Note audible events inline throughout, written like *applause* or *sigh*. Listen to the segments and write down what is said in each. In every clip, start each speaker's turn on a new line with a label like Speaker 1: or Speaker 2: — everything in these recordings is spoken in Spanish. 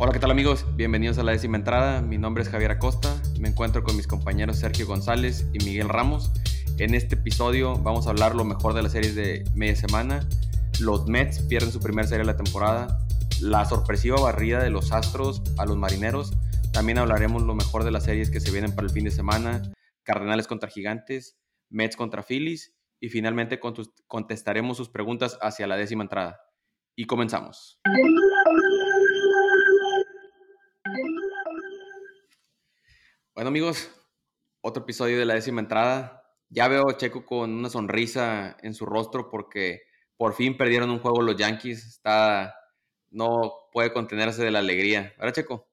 Speaker 1: Hola, ¿qué tal amigos? Bienvenidos a la décima entrada. Mi nombre es Javier Acosta. Me encuentro con mis compañeros Sergio González y Miguel Ramos. En este episodio vamos a hablar lo mejor de las series de media semana. Los Mets pierden su primera serie de la temporada. La sorpresiva barrida de los Astros a los Marineros. También hablaremos lo mejor de las series que se vienen para el fin de semana. Cardenales contra Gigantes, Mets contra Phillies y finalmente contestaremos sus preguntas hacia la décima entrada. Y comenzamos. Bueno amigos, otro episodio de la décima entrada. Ya veo a Checo con una sonrisa en su rostro porque por fin perdieron un juego los Yankees. Está, no puede contenerse de la alegría. ¿Verdad, Checo?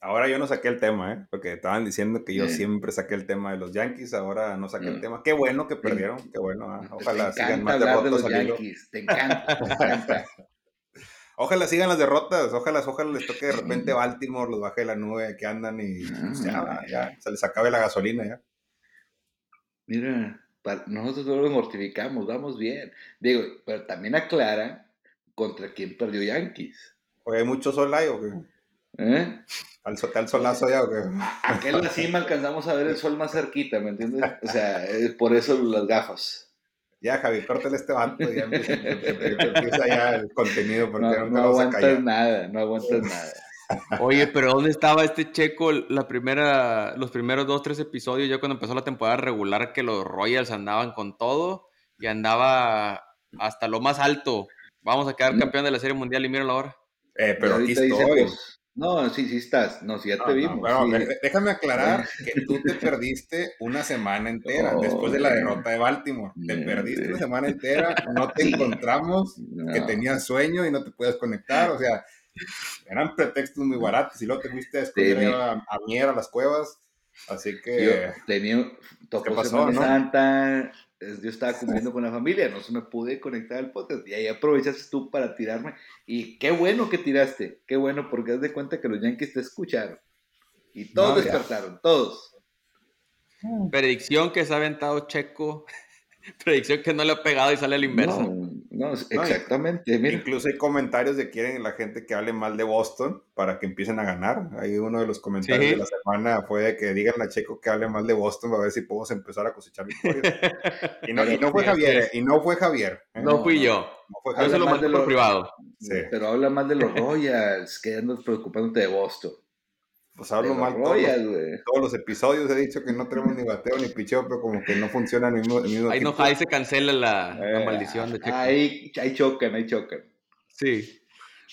Speaker 2: Ahora yo no saqué el tema, ¿eh? porque estaban diciendo que yo siempre saqué el tema de los Yankees, ahora no saqué el mm. tema. Qué bueno que perdieron, qué bueno. ¿ah? Ojalá sigan más derrotas. De los Yankees. Te encanta, te encanta. *laughs* Ojalá sigan las derrotas, ojalá, ojalá les toque de repente Baltimore, los baje de la nube que andan y pues, ya, ya, se les acabe la gasolina ya.
Speaker 3: Mira, nosotros no los mortificamos, vamos bien. Digo, pero también aclara contra quién perdió Yankees.
Speaker 2: Oye, ¿hay mucho sol ahí o qué? ¿Eh? ¿Al, al solazo ya o qué?
Speaker 3: Aquí en la cima alcanzamos a ver el sol más cerquita, ¿me entiendes? O sea, es por eso las gafas.
Speaker 2: Ya, Javi, córtale este banco y ya empieza ya el contenido. Porque
Speaker 3: no, no aguantas nada, no aguantas nada.
Speaker 1: Oye, pero ¿dónde estaba este Checo la primera, los primeros dos, tres episodios, ya cuando empezó la temporada regular, que los Royals andaban con todo y andaba hasta lo más alto? Vamos a quedar campeón de la Serie Mundial y míralo ahora.
Speaker 2: Eh, pero aquí estoy. Pues,
Speaker 3: no, sí, sí estás. No, sí, ya te vimos.
Speaker 2: Déjame aclarar *laughs* que tú te perdiste una semana entera después de la derrota de Baltimore. Te perdiste una semana entera, no te encontramos, que tenías sueño y no te puedes conectar. O sea, eran pretextos muy baratos. Y luego te fuiste a esconder a, a Mier a las cuevas. Así que.
Speaker 3: Yo tenía, tocó ¿Qué pasó, Santa, yo estaba cumpliendo con la familia, no se me pude conectar al podcast. Y ahí aprovechaste tú para tirarme. Y qué bueno que tiraste, qué bueno, porque haz de cuenta que los Yankees te escucharon. Y todos despertaron, todos.
Speaker 1: Predicción que se ha aventado Checo *laughs* Predicción que no le ha pegado y sale al inverso.
Speaker 3: No, exactamente.
Speaker 2: Incluso hay comentarios de quieren la gente que hable mal de Boston para que empiecen a ganar. Ahí uno de los comentarios de la semana fue de que digan a Checo que hable mal de Boston para ver si podemos empezar a cosechar victorias. *laughs* y, no, y no fue Javier, y no fue Javier.
Speaker 1: ¿eh? No, fui yo. No fue Javier. Yo se lo mandé por privado.
Speaker 3: Pero habla mal de los *laughs* Royals, que andas preocupándote de Boston.
Speaker 2: Pues hablo mal todos, todos, los episodios. He dicho que no tenemos ni bateo ni picheo, pero como que no funciona el mismo,
Speaker 1: ahí, no, ahí se cancela la, eh, maldición de
Speaker 3: Checo. Ahí, ahí chocan, ahí chocan.
Speaker 1: Sí.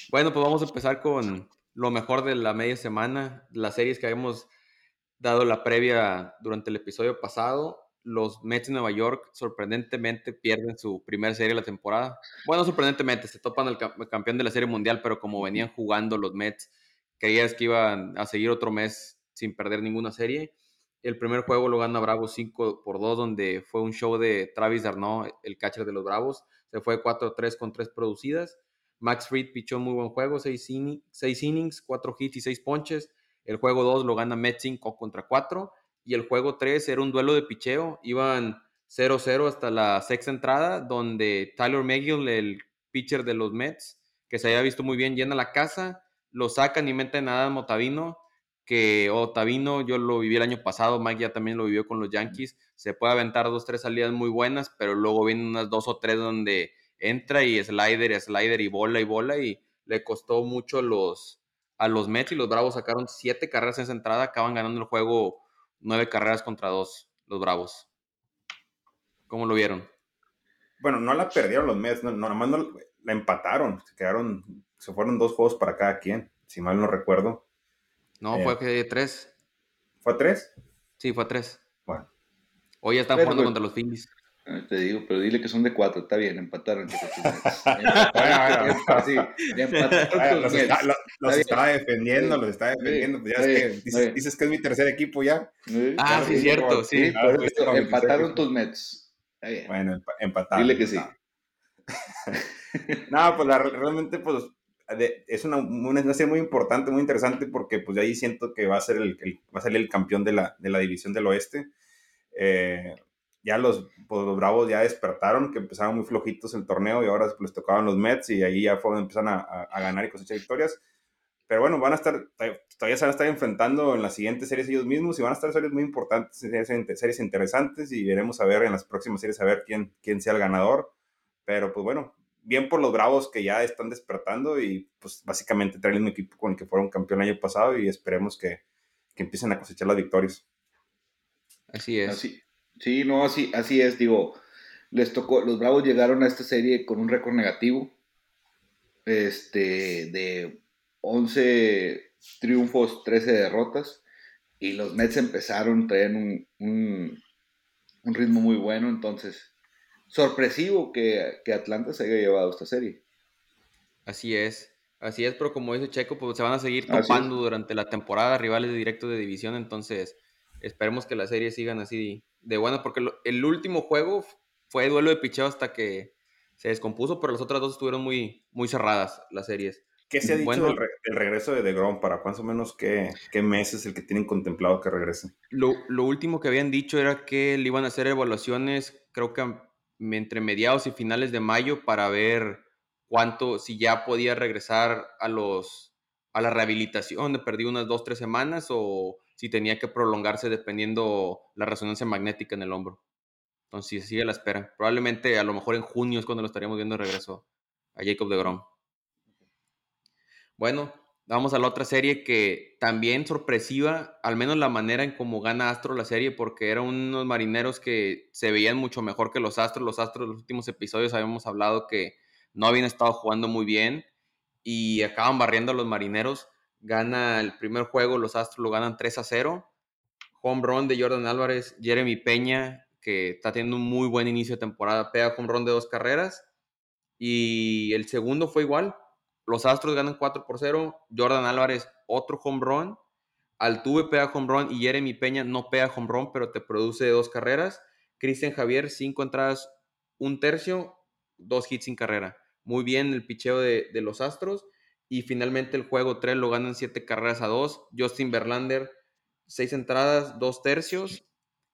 Speaker 1: Bueno, pues vamos a empezar con lo mejor de la media semana. Las series que habíamos dado la previa durante el episodio pasado. Los Mets de Nueva York sorprendentemente pierden su primera serie de la temporada. Bueno, sorprendentemente, se topan el campeón de la serie mundial, pero como venían jugando los Mets creías que iban a seguir otro mes sin perder ninguna serie. El primer juego lo gana Bravos 5 por 2, donde fue un show de Travis Darno, el catcher de los Bravos. Se fue 4-3 con 3 producidas. Max Fried pichó muy buen juego, 6, innings, 4 hits y 6 ponches. El juego 2 lo gana Mets 5 contra 4. Y el juego 3 era un duelo de picheo. Iban 0-0 hasta la sexta entrada, donde Tyler McGill, el pitcher de los Mets, que se había visto muy bien, llena la casa lo sacan y meten a Adam Otavino, que Otavino yo lo viví el año pasado, Mike ya también lo vivió con los Yankees, se puede aventar dos, tres salidas muy buenas, pero luego vienen unas dos o tres donde entra y slider, slider y bola y bola y le costó mucho a los, a los Mets y los Bravos sacaron siete carreras en esa entrada, acaban ganando el juego nueve carreras contra dos, los Bravos. ¿Cómo lo vieron?
Speaker 2: Bueno, no la perdieron los Mets, no, no, nomás no, la empataron, se quedaron se fueron dos juegos para cada quien, si mal no recuerdo.
Speaker 1: No, fue que tres.
Speaker 2: ¿Fue tres?
Speaker 1: Sí, fue tres. Bueno. Hoy están jugando contra los Phillies.
Speaker 3: Te digo, pero dile que son de cuatro, está bien, empataron. *laughs*
Speaker 2: Los estaba defendiendo, los estaba defendiendo. Pues ya es que dices, que es mi tercer equipo ya.
Speaker 1: Ah, sí, cierto, sí.
Speaker 3: empataron tus Mets.
Speaker 2: Está bien. Bueno, empataron.
Speaker 3: Dile que sí. *laughs*
Speaker 2: no, pues realmente, pues es una, una, serie muy importante, muy interesante, porque pues ahí siento que va a ser el, va a salir el campeón de la, de la división del oeste. Eh, ya los, pues, los Bravos ya despertaron, que empezaron muy flojitos el torneo y ahora pues, les tocaban los Mets y ahí ya fue empezaron a, a, ganar y cosechar victorias. Pero bueno, van a estar, todavía se van a estar enfrentando en las siguientes series ellos mismos y van a estar series muy importantes, series, interesantes y veremos a ver en las próximas series a ver quién, quién sea el ganador. Pero pues bueno, bien por los Bravos que ya están despertando y pues básicamente traen el mismo equipo con el que fueron campeón el año pasado y esperemos que, que empiecen a cosechar las victorias.
Speaker 1: Así es.
Speaker 3: sí, no, así, así es, digo, les tocó, los Bravos llegaron a esta serie con un récord negativo, este, de 11 triunfos, 13 derrotas. Y los Mets empezaron, traían un, un, ritmo muy bueno. Entonces, sorpresivo que, Atlanta se haya llevado esta serie.
Speaker 1: Así es. Así es, pero como dice Checo, pues se van a seguir topando durante la temporada rivales de directo de división, entonces esperemos que la serie sigan así de bueno, porque el último juego fue duelo de picheo hasta que se descompuso, pero las otras dos estuvieron muy, muy cerradas las series.
Speaker 2: ¿Qué se ha dicho del, regreso de DeGrom? ¿Para más o menos qué, qué mes es el que tienen contemplado que regrese?
Speaker 1: Lo, lo, último que habían dicho era que le iban a hacer evaluaciones, creo que entre mediados y finales de mayo, para ver cuánto, si ya podía regresar a los a la rehabilitación de perdí unas dos, tres semanas o si tenía que prolongarse dependiendo la resonancia magnética en el hombro. Entonces sigue la espera. Probablemente a lo mejor en junio es cuando lo estaríamos viendo de regreso a Jacob de Grom. Bueno, vamos a la otra serie que también sorpresiva, al menos la manera en cómo gana Astro la serie, porque eran unos marineros que se veían mucho mejor que los Astros. Los Astros, en los últimos episodios habíamos hablado que no habían estado jugando muy bien y acaban barriendo a los marineros. Gana el primer juego, los Astros lo ganan 3 a 0. Home run de Jordan Álvarez, Jeremy Peña, que está teniendo un muy buen inicio de temporada, pega home run de dos carreras. Y el segundo fue igual, los Astros ganan 4 por 0. Jordan Álvarez, otro home run. Altuve pega home run y Jeremy Peña no pega home run, pero te produce dos carreras. Cristian Javier, cinco entradas, un tercio, dos hits sin carrera. Muy bien el picheo de, los Astros. Y finalmente el juego 3 lo ganan 7 carreras a 2. Justin Verlander, 6 entradas, 2 tercios,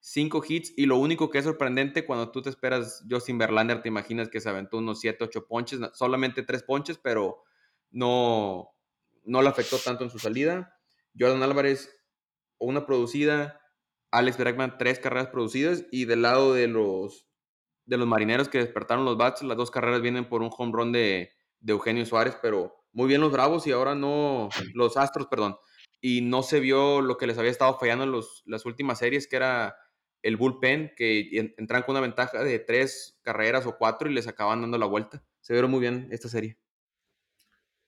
Speaker 1: 5 hits. Y lo único que es sorprendente, cuando tú te esperas Justin Verlander, te imaginas que se aventó unos 7, 8 ponches, solamente 3 ponches, pero no, no le afectó tanto en su salida. Jordan Álvarez, una producida. Alex Bregman, tres carreras producidas. Y del lado de los, de los marineros que despertaron los bats, las dos carreras vienen por un home run de, Eugenio Suárez, pero muy bien los Bravos y ahora no, los Astros, perdón. Y no se vio lo que les había estado fallando en los, las últimas series, que era el bullpen, que entran con una ventaja de tres carreras o cuatro y les acaban dando la vuelta. Se vieron muy bien esta serie.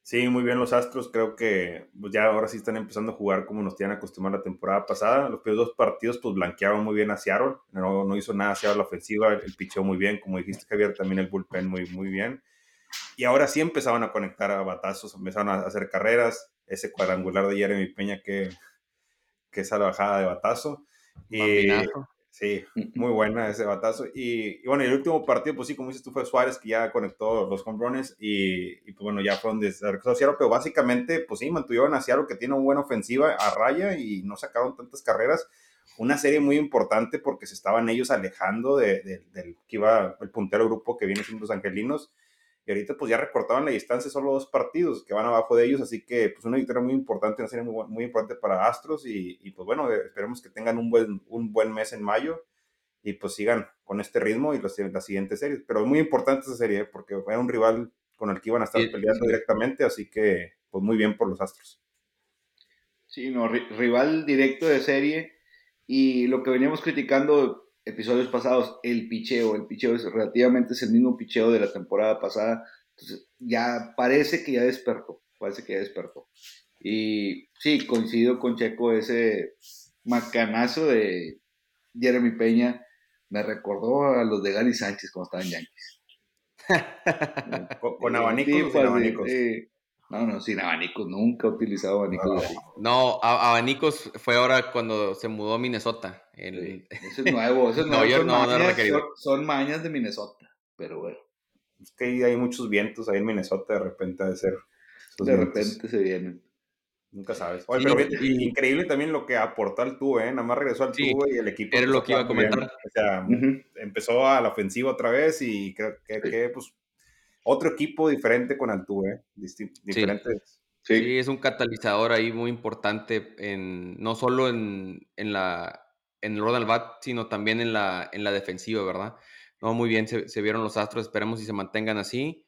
Speaker 2: Sí, muy bien los Astros. Creo que pues, ya ahora sí están empezando a jugar como nos tenían acostumbrado la temporada pasada. Los primeros dos partidos pues blanquearon muy bien a Seattle. No, hizo nada hacia la ofensiva. El picheo muy bien. Como dijiste, Javier, también el bullpen muy, muy bien. Y ahora sí empezaban a conectar a batazos, empezaron a hacer carreras. Ese cuadrangular de Jeremy Peña que, que esa bajada de batazo. Y, Sí, muy buena ese batazo. Y, bueno, el último partido, pues sí, como dices tú, fue Suárez que ya conectó los home runs y, y pues bueno, ya fue donde se regresó Seattle, pero básicamente, pues sí, mantuvieron a Seattle que tiene una buena ofensiva a raya y no sacaron tantas carreras. Una serie muy importante porque se estaban ellos alejando de, del que iba el puntero grupo que viene siendo los angelinos y ahorita pues ya recortaban la distancia solo dos partidos que van abajo de ellos, así que pues una victoria muy importante, una serie muy, muy importante para Astros y, y, pues bueno, esperemos que tengan un buen, un buen mes en mayo y pues sigan con este ritmo y las, las siguientes series. Pero muy importante esa serie ¿eh? porque era un rival con el que iban a estar peleando directamente, así que pues muy bien por los Astros.
Speaker 3: Sí, no, rival directo de serie y lo que veníamos criticando episodios pasados, el picheo, el picheo es relativamente es el mismo picheo de la temporada pasada, entonces ya parece que ya despertó, parece que ya despertó. Y sí, coincido con Checo, ese macanazo de Jeremy Peña me recordó a los de Gary Sánchez cuando estaban Yankees. *laughs*
Speaker 2: con, abanicos, abanicos.
Speaker 3: No, no, sin abanicos, nunca he utilizado abanicos.
Speaker 1: No, abanicos fue ahora cuando se mudó a Minnesota.
Speaker 3: El... Eso es nuevo, eso es *laughs* nuevo. son, no, mañas, son, mañas de Minnesota, pero bueno.
Speaker 2: Es que hay muchos vientos ahí en Minnesota, de repente de ser.
Speaker 3: De repente se vienen.
Speaker 2: Nunca sabes. Oye, pero increíble también lo que aportó al tubo, ¿eh? Nada más regresó al tubo y el equipo.
Speaker 1: Era lo que iba a comentar.
Speaker 2: O sea, empezó a la ofensiva otra vez y creo que, que pues otro equipo diferente con Altuve, ¿eh? diferente.
Speaker 1: Sí. es un catalizador ahí muy importante, en, no solo en, la, en el Ronald Bat, sino también en la, en la defensiva, ¿verdad? No, muy bien, se, vieron los astros, esperemos si se mantengan así.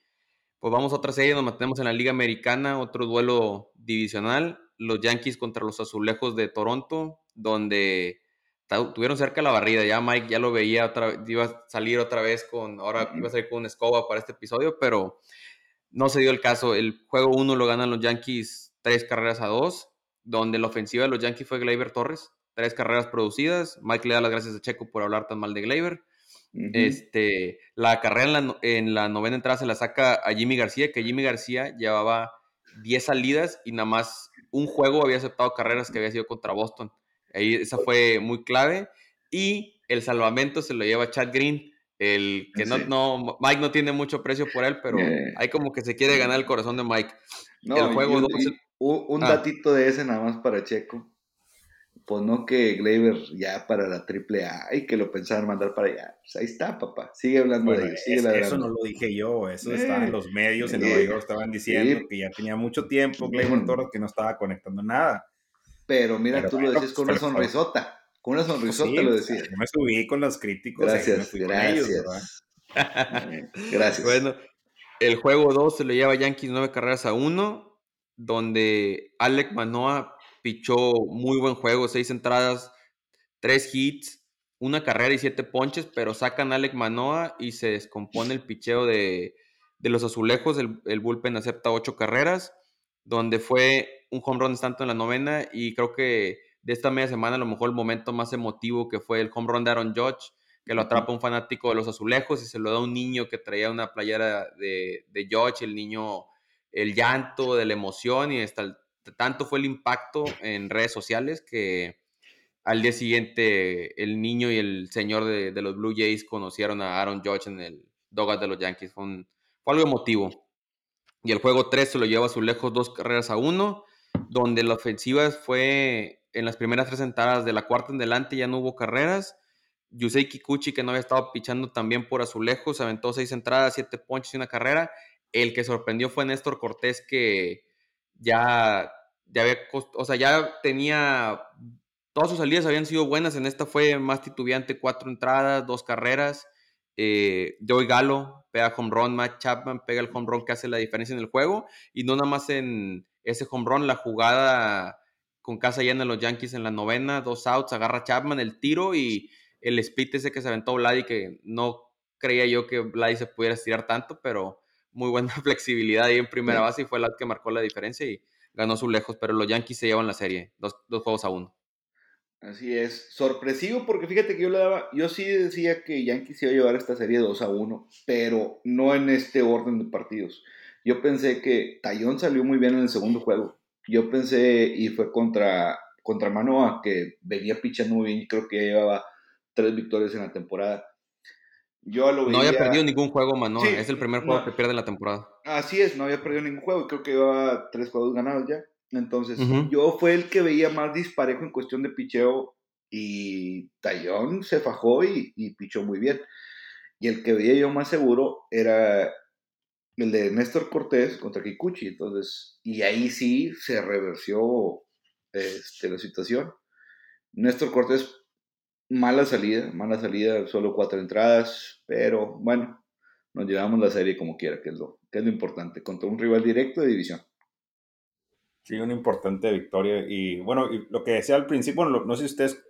Speaker 1: Pues vamos a otra serie, nos mantenemos en la Liga Americana, otro duelo divisional, los Yankees contra los Azulejos de Toronto, donde tuvieron cerca la barrida, ya Mike ya lo veía, otra, iba a salir otra vez con, ahora iba a salir con una escoba para este episodio, pero no se dio el caso. El juego 1 lo ganan los Yankees tres carreras a dos, donde la ofensiva de los Yankees fue Gleyber Torres, tres carreras producidas. Mike le da las gracias a Checo por hablar tan mal de Gleyber. este, la carrera en la, novena entrada se la saca a Jimmy García, que Jimmy García llevaba 10 salidas y nada más un juego había aceptado carreras que había sido contra Boston. Ahí esa fue muy clave. Y el salvamento se lo lleva Chad Green, el que no, no, Mike no tiene mucho precio por él, pero eh. hay como que se quiere ganar el corazón de Mike.
Speaker 3: No, el juego un, ah. datito de ese nada más para Checo. Pues no que Gleyber ya para la triple A y que lo pensaban mandar para allá. Pues ahí está, papá. Sigue hablando de ello.
Speaker 2: eso no lo dije yo, eso estaba en eh. los medios en Nueva York, estaban diciendo que ya tenía mucho tiempo Gleyber Toro que no estaba conectando nada.
Speaker 3: Pero mira, tú lo decís con una sonrisota. Con una sonrisota pues lo decía.
Speaker 2: Yo me subí con los críticos.
Speaker 3: Gracias, gracias. *laughs* gracias.
Speaker 1: Bueno, el juego 2 se lo lleva Yankees 9 carreras a 1, donde Alec Manoa pichó muy buen juego, 6 entradas, 3 hits, una carrera y 7 ponches, pero sacan a Alec Manoa y se descompone el picheo de, los azulejos. El, el, bullpen acepta 8 carreras, donde fue un home run tanto en la novena y creo que de esta media semana, a lo mejor el momento más emotivo que fue el home run de Aaron Judge, que lo atrapa un fanático de los azulejos y se lo da un niño que traía una playera de, de Judge, el niño, el llanto de la emoción y hasta tanto fue el impacto en redes sociales que al día siguiente el niño y el señor de, los Blue Jays conocieron a Aaron Judge en el Dogas de los Yankees. Fue, algo emotivo. Y el juego 3 se lo lleva a Azulejos dos carreras a uno, donde la ofensiva fue en las primeras tres entradas de la cuarta en delante ya no hubo carreras. Yusei Kikuchi, que no había estado pichando también por azulejos, aventó seis entradas, siete ponches y una carrera. El que sorprendió fue Néstor Cortés, que ya, ya había, o sea, ya tenía, todas sus salidas habían sido buenas. En esta fue más titubeante, cuatro entradas, dos carreras. Eh, Joey Galo pega home run, Matt Chapman pega el home run que hace la diferencia en el juego. Y no nada más en ese home run, la jugada con casa llena en los Yankees en la novena, dos outs, agarra Chapman el tiro y el split ese que se aventó Vladi, que no creía yo que Vladi se pudiera estirar tanto, pero muy buena *laughs* flexibilidad ahí en primera base y fue la que marcó la diferencia y ganó su lejos, pero los Yankees se llevan la serie, dos, juegos a uno.
Speaker 3: Así es, sorpresivo porque fíjate que yo le daba, yo sí decía que Yankees iba a llevar esta serie 2 a 1, pero no en este orden de partidos. Yo pensé que Tayón salió muy bien en el segundo juego yo pensé, y fue contra, contra Manoa, que venía pichando muy bien y creo que llevaba tres victorias en la temporada.
Speaker 1: Yo lo No había perdido ningún juego Manoa, es el primer juego que pierde en la temporada.
Speaker 3: Así es, no había perdido ningún juego creo que llevaba tres juegos ganados ya. Entonces, yo fue el que veía más disparejo en cuestión de picheo y Tallón se fajó y, y pichó muy bien. Y el que veía yo más seguro era el de Néstor Cortés contra Kikuchi. Entonces, y ahí sí se reversió este, la situación. Néstor Cortés, mala salida, mala salida, solo cuatro entradas, pero bueno, nos llevamos la serie como quiera, que es lo, que es lo importante, contra un rival directo de división.
Speaker 2: Sí, una importante victoria. Y bueno, lo que decía al principio, no sé si ustedes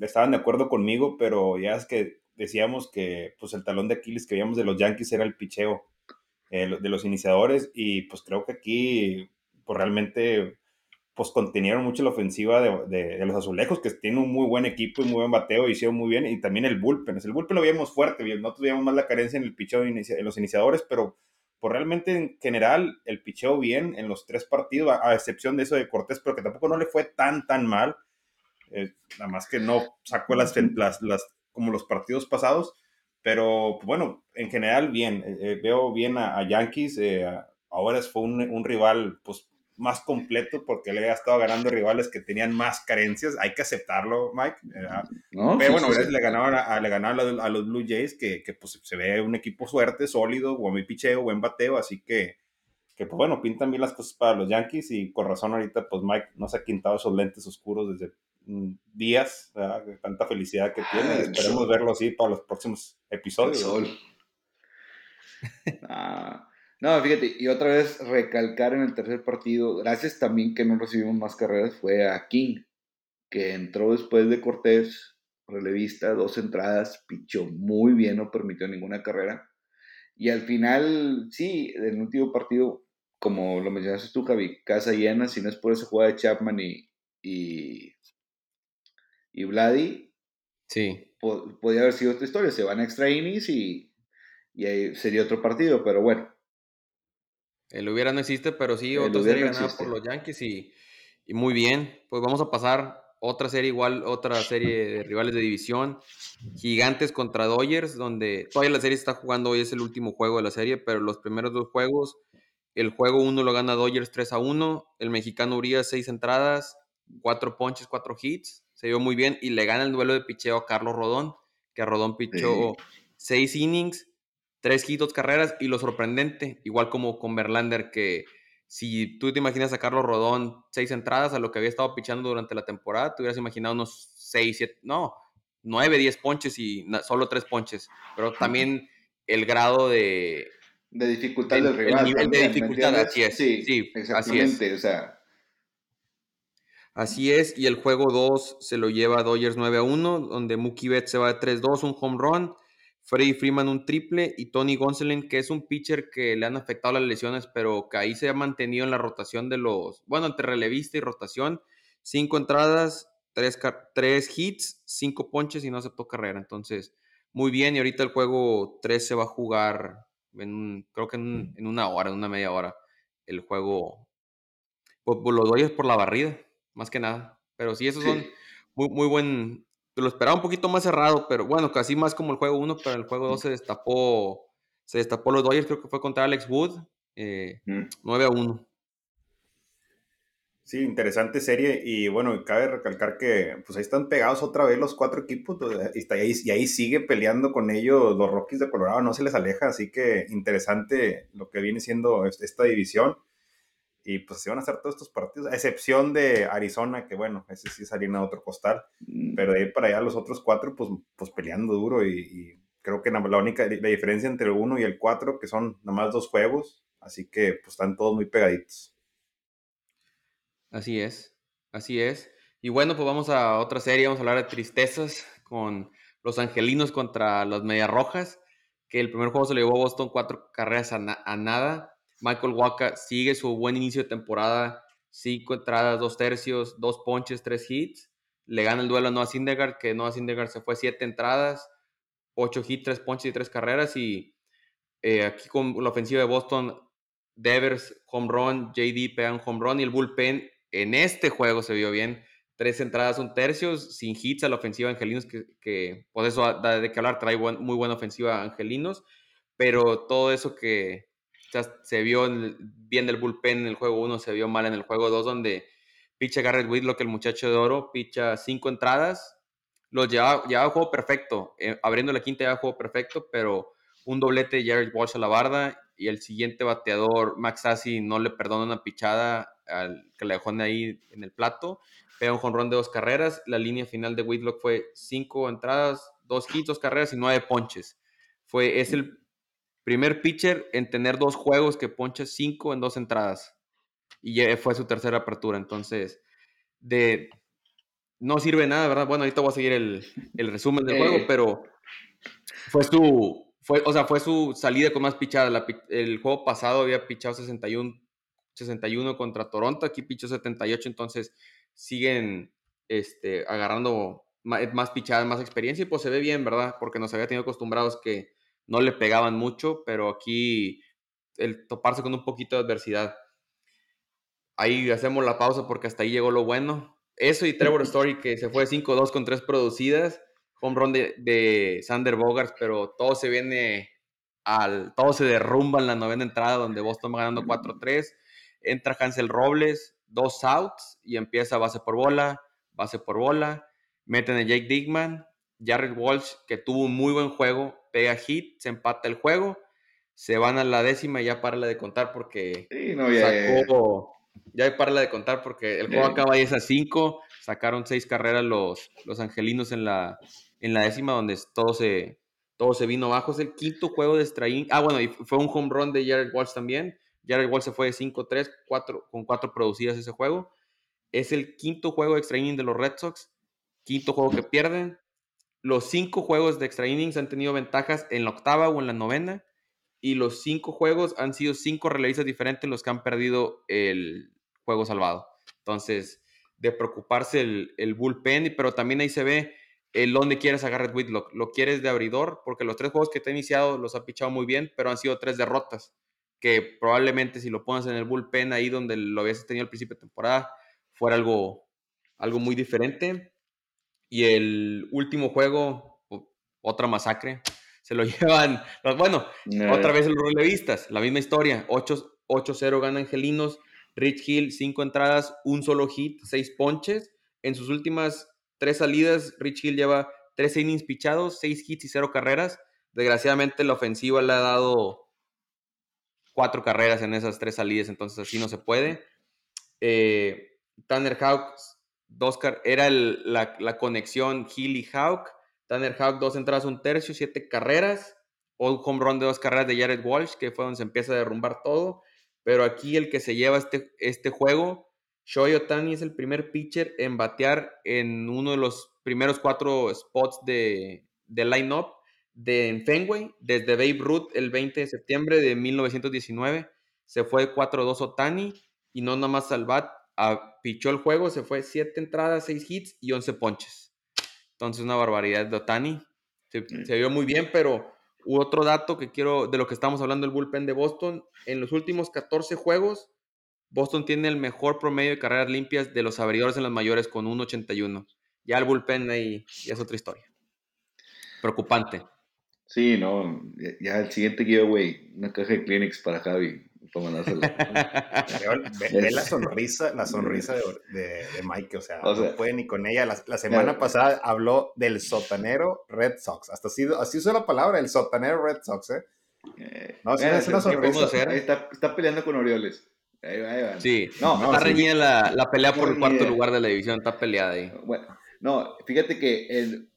Speaker 2: estaban de acuerdo conmigo, pero ya es que decíamos que pues el talón de Aquiles que veíamos de los Yankees era el picheo eh, de los iniciadores y pues creo que aquí pues realmente pues contenieron mucho la ofensiva de, de, los azulejos, que tienen un muy buen equipo y muy buen bateo, hicieron muy bien, y también el bullpen. El bullpen lo veíamos fuerte, no tuvimos más la carencia en el picheo de los iniciadores, pero pues realmente en general el picheo bien en los tres partidos, a, excepción de eso de Cortés, pero que tampoco no le fue tan, tan mal. Eh, nada más que no sacó las, las, las, como los partidos pasados, pero bueno, en general bien, eh, eh, veo bien a, Yankees, eh, ahora fue un, un, rival pues más completo porque le ha estado ganando rivales que tenían más carencias, hay que aceptarlo, Mike. pero bueno, le ganaron, a, le ganaron a, los Blue Jays que, que, pues se ve un equipo fuerte, sólido, buen picheo, buen bateo, así que que pues bueno, pintan bien las cosas para los Yankees y con razón ahorita pues Mike no se ha quintado esos lentes oscuros desde mm, días, de tanta felicidad que tiene. Ah, esperemos verlo así para los próximos episodios. *laughs*
Speaker 3: Ah, no, fíjate, y otra vez recalcar en el tercer partido, gracias también que no recibimos más carreras, fue a King, que entró después de Cortés, relevista, dos entradas, pichó muy bien, no permitió ninguna carrera. Y al final, sí, en el último partido, como lo mencionaste tú, Javi, casa llena, si no es por esa jugada de Chapman y, y, y Vladi,
Speaker 1: sí.
Speaker 3: podía haber sido otra historia. Se van a extra innings y, y ahí sería otro partido, pero bueno.
Speaker 1: El hubiera no existe, pero sí, otra serie ganada por los Yankees y, y muy bien. Pues vamos a pasar otra serie igual, otra serie de rivales de división. Gigantes contra Dodgers, donde todavía la serie está jugando, hoy es el último juego de la serie, pero los primeros dos juegos, el juego uno lo gana Dodgers 3 a 1, el mexicano Urias 6 entradas, 4 ponches, 4 hits, se vio muy bien y le gana el duelo de picheo a Carlos Rodón, que Rodón pichó 6 innings, 3 hits, 2 carreras y lo sorprendente, igual como con Verlander que si tú te imaginas a Carlos Rodón seis entradas a lo que había estado pichando durante la temporada, te hubieras imaginado unos seis, siete, no, nueve, diez ponches y solo tres ponches. Pero también el grado de...
Speaker 3: De dificultad del rival.
Speaker 1: El nivel de dificultad, así es. Sí, sí exactamente,
Speaker 3: o sea...
Speaker 1: Así es, y el juego 2 se lo lleva Dodgers 9 a 1, donde Mookie Betts se va de 3-2, un home run. Freddy Freeman un triple y Tony Gonsolin, que es un pitcher que le han afectado las lesiones, pero que ahí se ha mantenido en la rotación de los, bueno, entre relevista y rotación, cinco entradas, tres, tres hits, cinco ponches y no aceptó carrera. Entonces, muy bien, y ahorita el juego 3 se va a jugar, en, creo que en, una hora, en una media hora, el juego, pues, lo doy es por la barrida, más que nada. Pero sí, esos son muy, muy buen, lo esperaba un poquito más cerrado, pero bueno, casi más como el juego 1, pero el juego 2 se destapó, se destapó los Dodgers, creo que fue contra Alex Wood, 9 eh, a 1.
Speaker 2: Sí, interesante serie y bueno, cabe recalcar que pues ahí están pegados otra vez los cuatro equipos y, ahí, y ahí sigue peleando con ellos los Rockies de Colorado, no se les aleja, así que interesante lo que viene siendo esta división y pues se van a hacer todos estos partidos, a excepción de Arizona, que bueno, ese sí harina de otro costal, mm. pero de ahí para allá los otros cuatro, pues, pues peleando duro y, creo que la única la diferencia entre el uno y el cuatro, que son nada más dos juegos, así que pues están todos muy pegaditos.
Speaker 1: Así es, así es. Y bueno, pues vamos a otra serie, vamos a hablar de tristezas con los angelinos contra los Rojas, que el primer juego se le llevó a Boston cuatro carreras a nada Michael Waka sigue su buen inicio de temporada, cinco entradas, dos tercios, dos ponches, tres hits. Le gana el duelo a Noah Syndergaard, que Noah Syndergaard se fue siete entradas, ocho hits, tres ponches y tres carreras. Y eh, aquí con la ofensiva de Boston, Devers, home run, JD pegan home run y el bullpen en este juego se vio bien. Tres entradas, un tercio, sin hits a la ofensiva Angelinos, que, por eso da de que hablar, trae muy buena ofensiva Angelinos, pero todo eso que, se vio bien del bullpen en el juego 1, se vio mal en el juego 2, donde picha Garrett Whitlock, el muchacho de oro, picha cinco entradas, los llevaba, llevaba juego perfecto, eh, abriendo la quinta llevaba juego perfecto, pero un doblete de Jared Walsh a la barda y el siguiente bateador, Max Sassi, no le perdona una pichada al que le dejó ahí en el plato, pega un jonrón de dos carreras, la línea final de Whitlock fue cinco entradas, dos hits, dos carreras y nueve ponches. Fue, es el Primer pitcher en tener dos juegos que poncha cinco en dos entradas. Y fue su tercera apertura. Entonces, de no sirve nada, ¿verdad? Bueno, ahorita voy a seguir el, resumen del juego, pero fue su, fue, o sea, fue su salida con más pichada. el juego pasado había pichado 61, 61 contra Toronto, aquí pichó 78, entonces siguen este, agarrando más, más pichadas, más experiencia y pues se ve bien, ¿verdad? Porque nos había tenido acostumbrados que no le pegaban mucho, pero aquí el toparse con un poquito de adversidad. Ahí hacemos la pausa porque hasta ahí llegó lo bueno. Eso y Trevor *laughs* Story que se fue 5-2 con tres producidas, home run de, de Sander Bogarts, pero todo se viene al, todo se derrumba en la novena entrada donde Boston va ganando 4-3. Entra Hansel Robles, dos outs y empieza base por bola, base por bola. Meten a Jake Digman, Jared Walsh, que tuvo un muy buen juego, pega hit, se empata el juego. se van a la décima y ya para de contar porque ya, sacó, ya, para de contar porque el juego acaba 10 a 5, sacaron seis carreras los, los angelinos en la, en la décima donde todo se, todo se vino abajo. Es el quinto juego de extraín. Ah, bueno, y fue un home run de Jared Walsh también. Jared Walsh se fue de 5-3 con cuatro producidas ese juego. Es el quinto juego de extra de los Red Sox. Quinto juego que pierden. Los cinco juegos de extra innings han tenido ventajas en la octava o en la novena. Y los cinco juegos han sido cinco relevistas diferentes los que han perdido el juego salvado. Entonces, de preocuparse el, bullpen, pero también ahí se ve el dónde quieres a Garrett Whitlock. Lo quieres de abridor, porque los tres juegos que te ha iniciado los ha pichado muy bien, pero han sido tres derrotas. Que probablemente si lo pones en el bullpen ahí donde lo habías tenido al principio de temporada, fuera algo, algo muy diferente. Y el último juego, otra masacre. Se lo *laughs* llevan, bueno, otra vez los relevistas, la misma historia. 8-0 gana Angelinos, Rich Hill, cinco entradas, un solo hit, seis ponches. En sus últimas tres salidas, Rich Hill lleva tres innings pichados, seis hits y cero carreras. Desgraciadamente la ofensiva le ha dado cuatro carreras en esas tres salidas, entonces así no se puede. Eh, Tanner Houck, dos era la, conexión Hill y Houck. Tanner Houck, dos entradas, un tercio, siete carreras. O home run de dos carreras de Jared Walsh, que fue donde se empieza a derrumbar todo. Pero aquí el que se lleva este, este juego Shohei Otani es el primer pitcher en batear en uno de los primeros cuatro spots de, de line-up de Fenway, desde Babe Ruth el 20 de septiembre de 1919. Se fue 4-2 Otani y no nada más al bat, pichó el juego, se fue 7 entradas, 6 hits y 11 ponches. Entonces una barbaridad de Otani. Se, se, vio muy bien, pero hubo otro dato que quiero, de lo que estamos hablando, el bullpen de Boston. En los últimos 14 juegos, Boston tiene el mejor promedio de carreras limpias de los abridores en las mayores con 1.81. Ya el bullpen ahí ya es otra historia. Preocupante.
Speaker 3: Sí, no, ya, el siguiente giveaway, una caja de Kleenex para Javi, *laughs*
Speaker 2: ve, la sonrisa, la sonrisa de, Mike, o sea, no puede ni con ella. La, semana pasada habló del sotanero Red Sox, hasta así, así usó la palabra, el sotanero Red Sox, ¿eh?
Speaker 3: eh no, es una sonrisa. Está, está peleando con Orioles.
Speaker 1: Sí, no, está reñida la, pelea por el cuarto lugar de la división, está peleada ahí.
Speaker 3: Bueno, no, fíjate que el,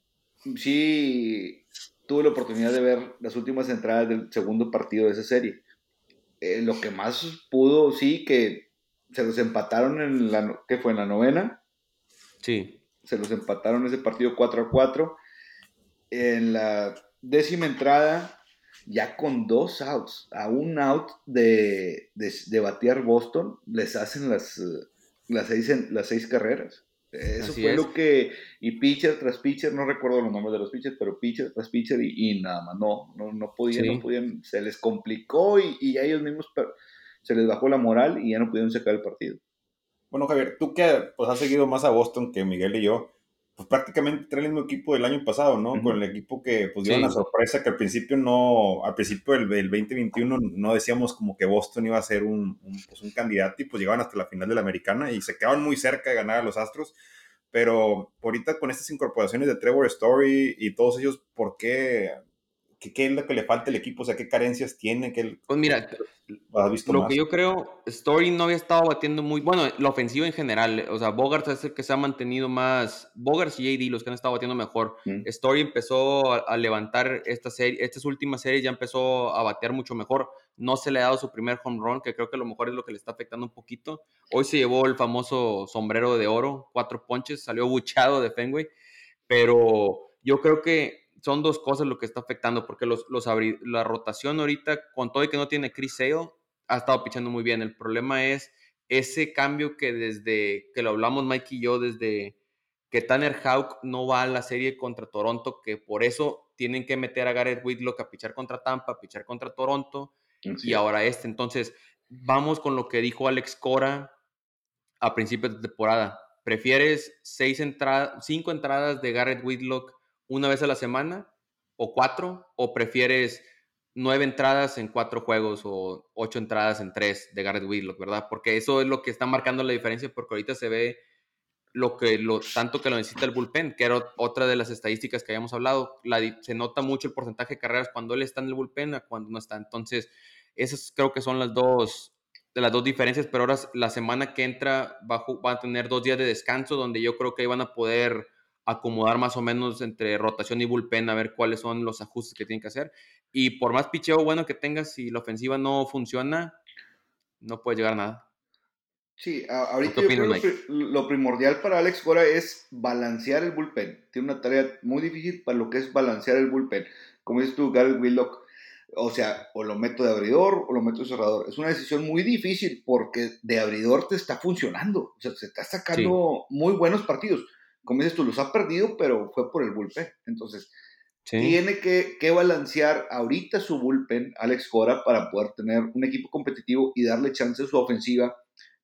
Speaker 3: sí tuve la oportunidad de ver las últimas entradas del segundo partido de esa serie. Eh, lo que más pudo, sí, que se los empataron en la, ¿qué fue? En la novena.
Speaker 1: Sí.
Speaker 3: Se los empataron ese partido 4 a 4. En la décima entrada ya con dos outs, a un out de, de, batear Boston, les hacen las, las, seis, las seis carreras. Eso fue lo que, y pitcher tras pitcher, no recuerdo los nombres de los pitchers, pero pitcher tras pitcher y, nada más, no, no, no podían, no podían, se les complicó y, y a ellos mismos se les bajó la moral y ya no pudieron sacar el partido.
Speaker 2: Bueno, Javier, tú que pues, has seguido más a Boston que Miguel y yo, pues prácticamente trae el mismo equipo del año pasado, ¿no? Con el equipo que pues dio una sorpresa que al principio no, al principio del, 2021 no decíamos como que Boston iba a ser un, pues, un, candidato y pues llegaban hasta la final de la americana y se quedaban muy cerca de ganar a los Astros, pero ahorita con estas incorporaciones de Trevor Story y todos ellos, ¿por qué ¿Qué, ¿Qué, es lo que le falta al equipo? O sea, ¿qué carencias tiene? ¿Qué,
Speaker 1: pues mira, lo que yo creo, Story no había estado batiendo muy, bueno, la ofensiva en general, o sea, Bogarts es el que se ha mantenido más, Bogarts y AD los que han estado batiendo mejor. Mm. Story empezó a, levantar esta serie, estas últimas series ya empezó a batear mucho mejor. No se le ha dado su primer home run, que creo que a lo mejor es lo que le está afectando un poquito. Hoy se llevó el famoso sombrero de oro, cuatro ponches, salió buchado de Fenway, pero yo creo que son dos cosas lo que está afectando, porque los, los la rotación ahorita, con todo y que no tiene Chris Sale, ha estado pichando muy bien. El problema es ese cambio que desde que lo hablamos Mike y yo, desde que Tanner Houck no va a la serie contra Toronto, que por eso tienen que meter a Garrett Whitlock a pichar contra Tampa, a pichar contra Toronto, y ahora este. Entonces, vamos con lo que dijo Alex Cora a principios de temporada. ¿Prefieres seis entradas, cinco entradas de Garrett Whitlock una vez a la semana o cuatro? ¿O prefieres nueve entradas en cuatro juegos o ocho entradas en tres de Garrett Whitlock, verdad? Porque eso es lo que está marcando la diferencia porque ahorita se ve lo que lo tanto que lo necesita el bullpen, que era otra de las estadísticas que habíamos hablado. se nota mucho el porcentaje de carreras cuando él está en el bullpen a cuando no está. Entonces, esas creo que son las dos de las dos diferencias, pero ahora la semana que entra va, va a tener dos días de descanso donde yo creo que ahí van a poder acomodar más o menos entre rotación y bullpen a ver cuáles son los ajustes que tienen que hacer. Y por más picheo bueno que tengas, si la ofensiva no funciona, no puede llegar a nada.
Speaker 3: Sí, ahorita yo creo lo primordial para Alex Cora es balancear el bullpen. Tiene una tarea muy difícil para lo que es balancear el bullpen. Como dices tú, Gary Willock, o sea, o lo meto de abridor o lo meto de cerrador. Es una decisión muy difícil porque de abridor te está funcionando. O sea, se está sacando muy buenos partidos. Como dices tú, los ha perdido, pero fue por el bullpen. Entonces, tiene que, que, balancear ahorita su bullpen, Alex Cora, para poder tener un equipo competitivo y darle chance a su ofensiva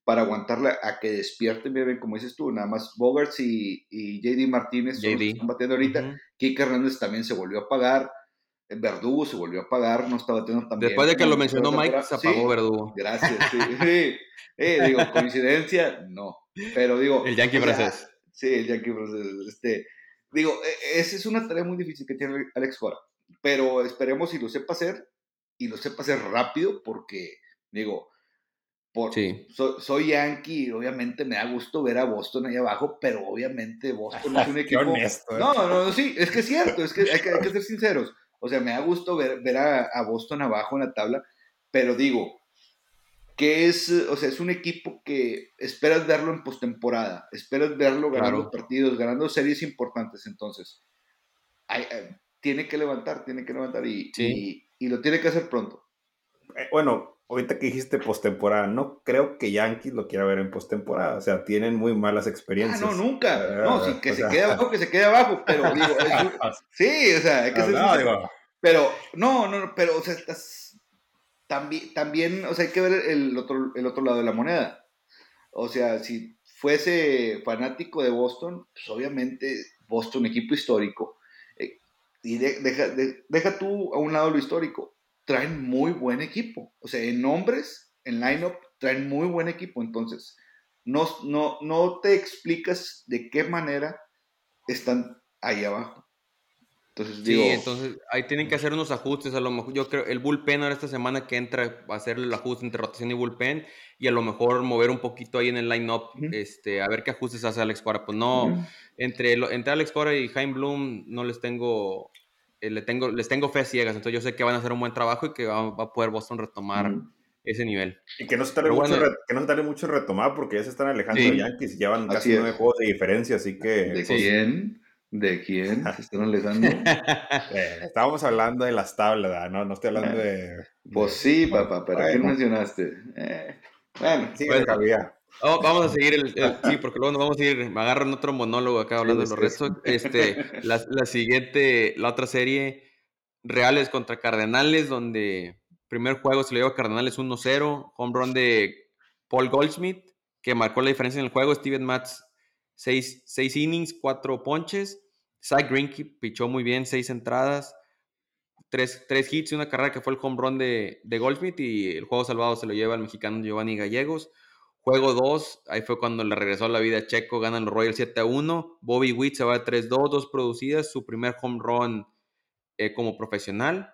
Speaker 3: para aguantarla a que despierten bien, como dices tú, nada más Bogarts y, y JD Martínez están batiendo ahorita, uh Hernández también se volvió a pagar, eh, Verdugo se volvió a pagar, no estaba batiendo tan
Speaker 1: Después de que lo mencionó Mike, se apagó Verdugo.
Speaker 3: Gracias, sí, eh, digo, coincidencia, no, pero digo...
Speaker 1: El Yankee francés.
Speaker 3: Sí, el Yankee francés, este... Digo, e, esa es una tarea muy difícil que tiene Alex Cora, pero esperemos si lo sepa hacer, y lo sepa hacer rápido, porque, digo, soy, yankee y obviamente me da gusto ver a Boston ahí abajo, pero obviamente Boston es un *laughs* equipo. ¿eh? No, no, sí, es que es cierto, es que hay, que ser sinceros. O sea, me da gusto ver, ver a, Boston abajo en la tabla, pero digo, que es, o sea, es un equipo que esperas verlo en postemporada, esperas verlo ganando partidos, ganando series importantes, entonces, eh, tiene que levantar, tiene que levantar y, y lo tiene que hacer pronto.
Speaker 2: Eh, bueno, ahorita que dijiste postemporada, no creo que Yankees lo quiera ver en postemporada. O sea, tienen muy malas experiencias.
Speaker 3: Ah, no, nunca. No, sí, que se quede abajo, que se quede abajo. Pero digo, *laughs* sí, o sea, hay que ser. Pero, no, no, pero, o sea, estás, también, también, o sea, hay que ver el otro, el otro lado de la moneda. O sea, si fuese fanático de Boston, pues obviamente Boston, equipo histórico. Eh, y deja, deja tú a un lado lo histórico traen muy buen equipo. O sea, en nombres, en lineup, traen muy buen equipo. Entonces, no, no, no te explicas de qué manera están ahí abajo.
Speaker 1: Entonces, digo, sí, entonces ahí tienen que hacer unos ajustes. A lo mejor, yo creo, el bullpen ahora esta semana que entra va a hacer el ajuste entre rotación y bullpen y a lo mejor mover un poquito ahí en el line-up, este, a ver qué ajustes hace Alex Cora. Pues no, entre, entre Alex Cora y Jaime Bloom no les tengo eh, le tengo, les tengo fe ciegas, entonces yo sé que van a hacer un buen trabajo y que va, a poder Boston retomar ese nivel.
Speaker 2: Y que no se tarde, mucho, que no se mucho retomar porque ya se están alejando de Yankees, llevan casi nueve juegos de diferencia, así que...
Speaker 3: ¿De pues, quién? ¿De quién *laughs* se están alejando?
Speaker 2: eh, estábamos hablando de las tablas, ¿no? No estoy hablando de...
Speaker 3: Pues sí, papá, pero ¿qué mencionaste? Eh, bueno,
Speaker 2: sí, bueno,
Speaker 1: vamos a seguir el, sí, porque luego nos vamos a ir, me agarran otro monólogo acá hablando de los restos. Este, *laughs* la, la, siguiente, la otra serie, Reales contra Cardenales, donde primer juego se le lleva a Cardenales 1-0, home run de Paul Goldsmith, que marcó la diferencia en el juego, Steven Matz, 6 innings, 4 ponches, Zach Greinke pichó muy bien, 6 entradas, 3, hits y una carrera que fue el home run de, de Goldsmith y el juego salvado se lo lleva el mexicano Giovanni Gallegos. Juego 2, ahí fue cuando le regresó la vida a Checo, ganan los Royals 7 a 1. Bobby Witt se va de 3-2, dos producidas, su primer home run eh, como profesional,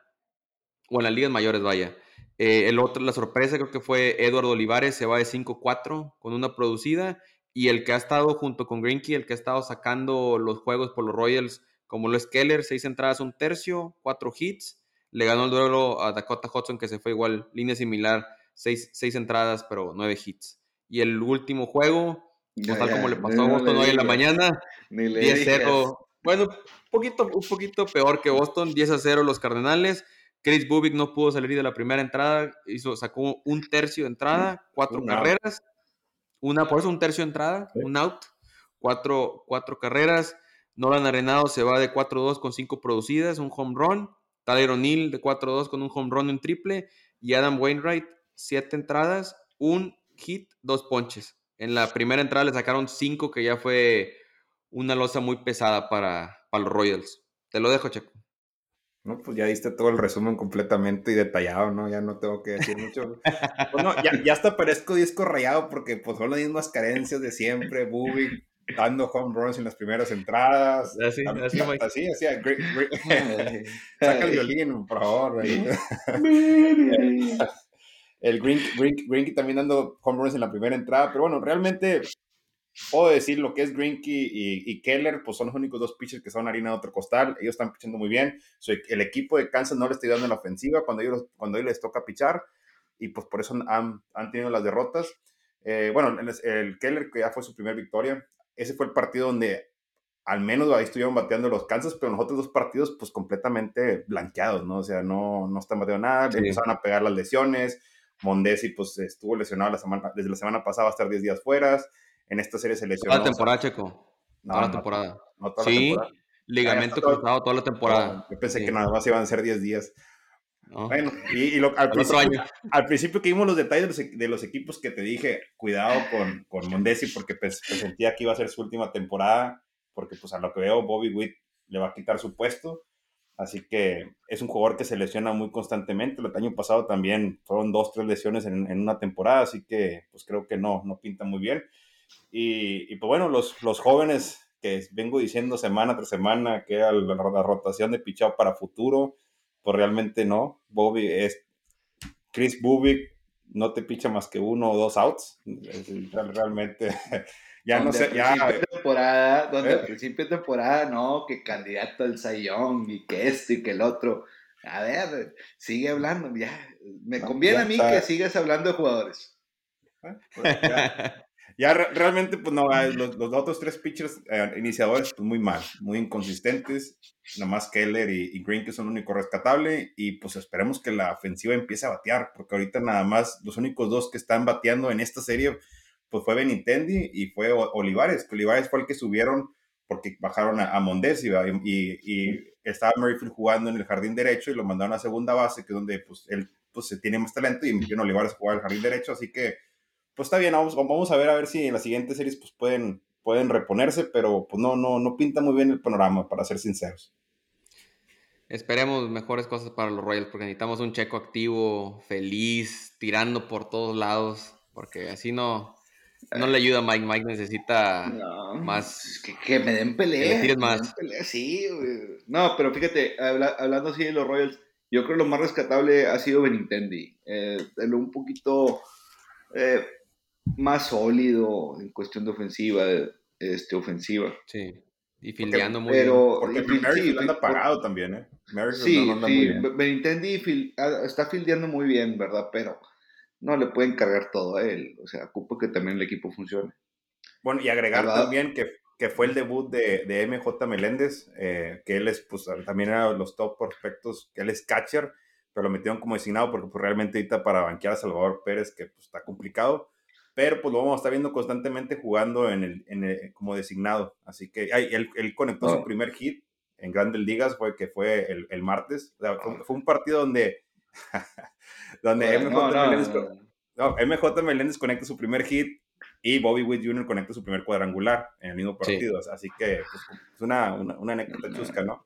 Speaker 1: o en las ligas mayores, vaya. Eh, el otro, la sorpresa creo que fue Eduardo Olivares, se va de 5-4 con una producida. Y el que ha estado junto con Greenkey, el que ha estado sacando los juegos por los Royals, como lo es Keller, seis entradas, un tercio, cuatro hits. Le ganó el duelo a Dakota Hudson, que se fue igual, línea similar, seis, seis entradas, pero nueve hits y el último juego, pues, tal como le pasó a Boston hoy en la mañana, 10-0. Bueno, un poquito, un poquito peor que Boston, 10 a 0 los Cardenales. Chris Bubik no pudo salir de la primera entrada, hizo, sacó un tercio de entrada, cuatro carreras, una, por eso un tercio de entrada, un out, cuatro, cuatro carreras. Nolan Arenado se va de 4-2 con cinco producidas, un home run. Tyler O'Neill de 4-2 con un home run en triple. Y Adam Wainwright, siete entradas, un hit, dos ponches. En la primera entrada le sacaron cinco, que ya fue una losa muy pesada para, para los Royals. Te lo dejo, Checo.
Speaker 2: No, pues ya diste todo el resumen completamente y detallado, ¿no? Ya no tengo que decir mucho. Bueno, ya, ya hasta parezco disco rayado porque pues son las mismas carencias de siempre, Bubi. dando home runs en las primeras entradas.
Speaker 1: Así, así,
Speaker 2: así, así, *laughs* saca el violín, por favor. *laughs* el Green, Green, también dando home runs en la primera entrada, pero bueno, realmente puedo decir lo que es Grinky y, Keller, pues son los únicos dos pitchers que son harina de otro costal. Ellos están pichando muy bien. el equipo de Kansas no le está dando en la ofensiva cuando ellos, cuando ellos les toca pichar y pues por eso han, han tenido las derrotas. Eh, bueno, el, Keller, que ya fue su primera victoria, ese fue el partido donde al menos ahí estuvieron bateando los Kansas, pero los otros dos partidos, pues completamente blanqueados, ¿no? O sea, no, no están bateando nada, sí. empezaron a pegar las lesiones. Mondesi, pues estuvo lesionado la semana, desde la semana pasada, va a estar 10 días fuera. En esta serie se lesionó.
Speaker 1: Toda la temporada, Checo. toda la temporada. sí, ligamento cruzado toda la temporada.
Speaker 2: yo pensé que nada más iban a ser 10 días. Bueno, y, al, principio, al, principio, que vimos los detalles de los, equipos que te dije, cuidado con, con Mondesi porque sentía que iba a ser su última temporada, porque pues a lo que veo Bobby Witt le va a quitar su puesto, así que es un jugador que se lesiona muy constantemente, el año pasado también fueron dos, tres lesiones en, en una temporada, así que pues creo que no, no pinta muy bien. Y, y pues bueno, los, los jóvenes que vengo diciendo semana tras semana que era la, la rotación de pichado para futuro, pues realmente no. Bobby es Chris Bubik no te picha más que uno o dos outs. Realmente *laughs* ya no sé, ya
Speaker 3: temporada, donde ¿Eh? al principio de temporada no, que candidato al Sayón y que este y que el otro. A ver, sigue hablando, ya. Me conviene a mí que sigas hablando de jugadores.
Speaker 2: ¿Eh? Pues ya, *laughs* ya realmente, pues no, los, los otros tres pitchers eh, iniciadores, pues muy mal, muy inconsistentes. Nada más Keller y, Green, que son lo único rescatable. Y pues esperemos que la ofensiva empiece a batear, porque ahorita nada más los únicos dos que están bateando en esta serie, pues fue Benintendi y fue Olivares. Olivares fue el que subieron porque bajaron a, a Mondesi y, y, estaba Merrifield jugando en el jardín derecho y lo mandaron a segunda base, que es donde pues él pues tiene más talento y metieron Olivares a jugar al jardín derecho, así que pues está bien, vamos, vamos a ver a ver si en las siguientes series pues pueden, pueden reponerse, pero pues no, no, no pinta muy bien el panorama, para ser sinceros.
Speaker 1: Esperemos mejores cosas para los Royals, porque necesitamos un checo activo, feliz, tirando por todos lados, porque así no, no le ayuda a Mike. Mike necesita más.
Speaker 3: Que, me den pelea.
Speaker 1: Que más.
Speaker 3: sí, No, pero fíjate, hablando así de los Royals, yo creo que lo más rescatable ha sido Benintendi. Eh, un poquito. Eh, más sólido en cuestión de ofensiva, este, ofensiva.
Speaker 1: Sí. Y filiando muy
Speaker 2: pero, bien. Porque Mary anda parado también, ¿eh?
Speaker 3: sí, sí. Benintendi está fildeando muy bien, ¿verdad? Pero no le pueden cargar todo a él. O sea, ocupa que también el equipo funcione.
Speaker 2: Bueno, y agregar también que, que, fue el debut de, de MJ Meléndez, eh, que él es, pues, también era de los top prospectos, que él es catcher, pero lo metieron como designado porque pues, realmente ahorita para banquear a Salvador Pérez, que pues, está complicado pero pues lo vamos a estar viendo constantemente jugando en el, en el como designado. Así que ay, él, él, conectó su oh. primer hit en Grandes Ligas, fue que fue el, el martes. fue, un partido donde, *laughs* donde MJ, Meléndez, no, MJ, Meléndez, conecta su primer hit y Bobby Witt Jr. conecta su primer cuadrangular en el mismo partido. Así que pues, es una, una, una anécdota chusca, ¿no?